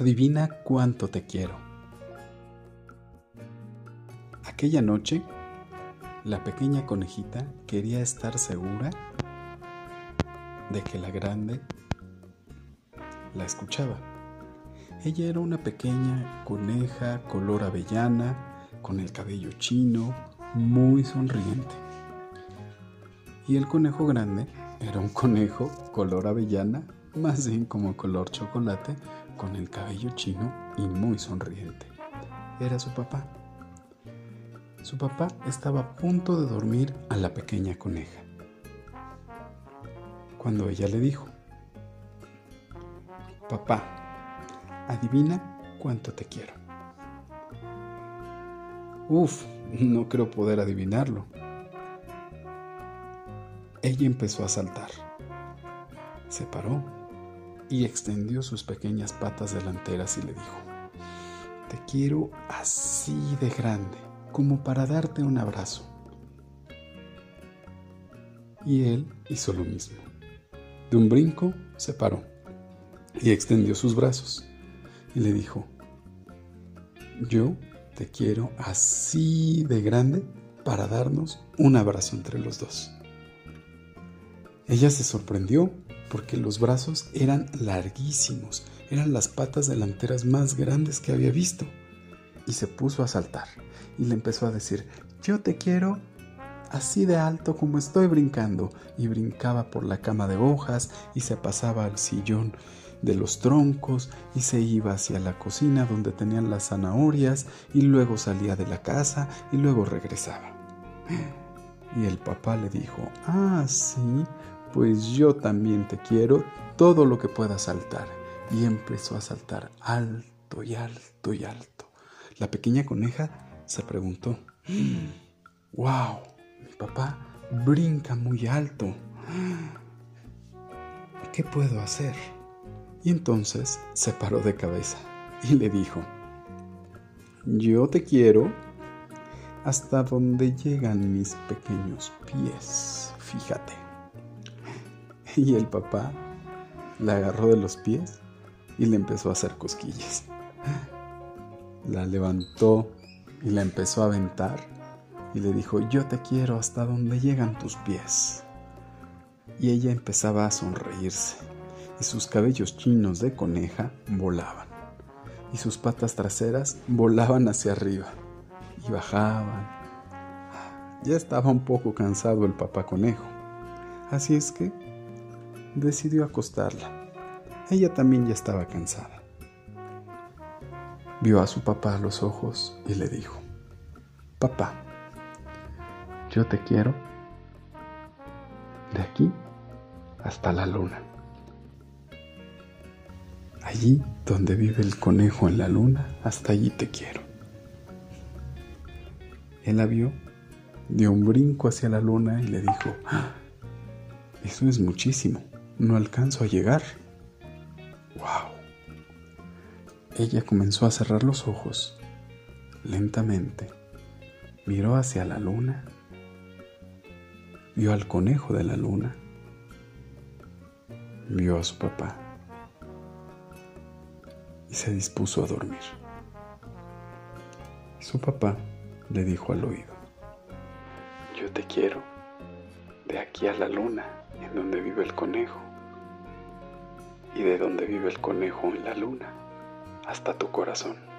Adivina cuánto te quiero. Aquella noche, la pequeña conejita quería estar segura de que la grande la escuchaba. Ella era una pequeña coneja color avellana, con el cabello chino, muy sonriente. Y el conejo grande era un conejo color avellana, más bien como color chocolate, con el cabello chino y muy sonriente. Era su papá. Su papá estaba a punto de dormir a la pequeña coneja. Cuando ella le dijo, Papá, adivina cuánto te quiero. Uf, no creo poder adivinarlo. Ella empezó a saltar. Se paró y extendió sus pequeñas patas delanteras y le dijo, Te quiero así de grande, como para darte un abrazo. Y él hizo lo mismo. De un brinco se paró y extendió sus brazos y le dijo, Yo te quiero así de grande para darnos un abrazo entre los dos. Ella se sorprendió porque los brazos eran larguísimos, eran las patas delanteras más grandes que había visto. Y se puso a saltar y le empezó a decir, yo te quiero así de alto como estoy brincando. Y brincaba por la cama de hojas y se pasaba al sillón de los troncos y se iba hacia la cocina donde tenían las zanahorias y luego salía de la casa y luego regresaba. Y el papá le dijo, ah, sí, pues yo también te quiero todo lo que pueda saltar. Y empezó a saltar alto y alto y alto. La pequeña coneja se preguntó, wow, mi papá brinca muy alto. ¿Qué puedo hacer? Y entonces se paró de cabeza y le dijo, yo te quiero hasta donde llegan mis pequeños pies, fíjate. Y el papá la agarró de los pies y le empezó a hacer cosquillas. La levantó y la empezó a aventar y le dijo, yo te quiero hasta donde llegan tus pies. Y ella empezaba a sonreírse y sus cabellos chinos de coneja volaban y sus patas traseras volaban hacia arriba y bajaban. Ya estaba un poco cansado el papá conejo, así es que decidió acostarla. Ella también ya estaba cansada. Vio a su papá a los ojos y le dijo, Papá, yo te quiero de aquí hasta la luna. Allí donde vive el conejo en la luna, hasta allí te quiero. Él la vio, dio un brinco hacia la luna y le dijo, ah, eso es muchísimo no alcanzo a llegar. ¡Wow! Ella comenzó a cerrar los ojos lentamente. Miró hacia la luna. Vio al conejo de la luna. Vio a su papá. Y se dispuso a dormir. Su papá le dijo al oído, yo te quiero de aquí a la luna en donde vive el conejo y de donde vive el conejo en la luna hasta tu corazón.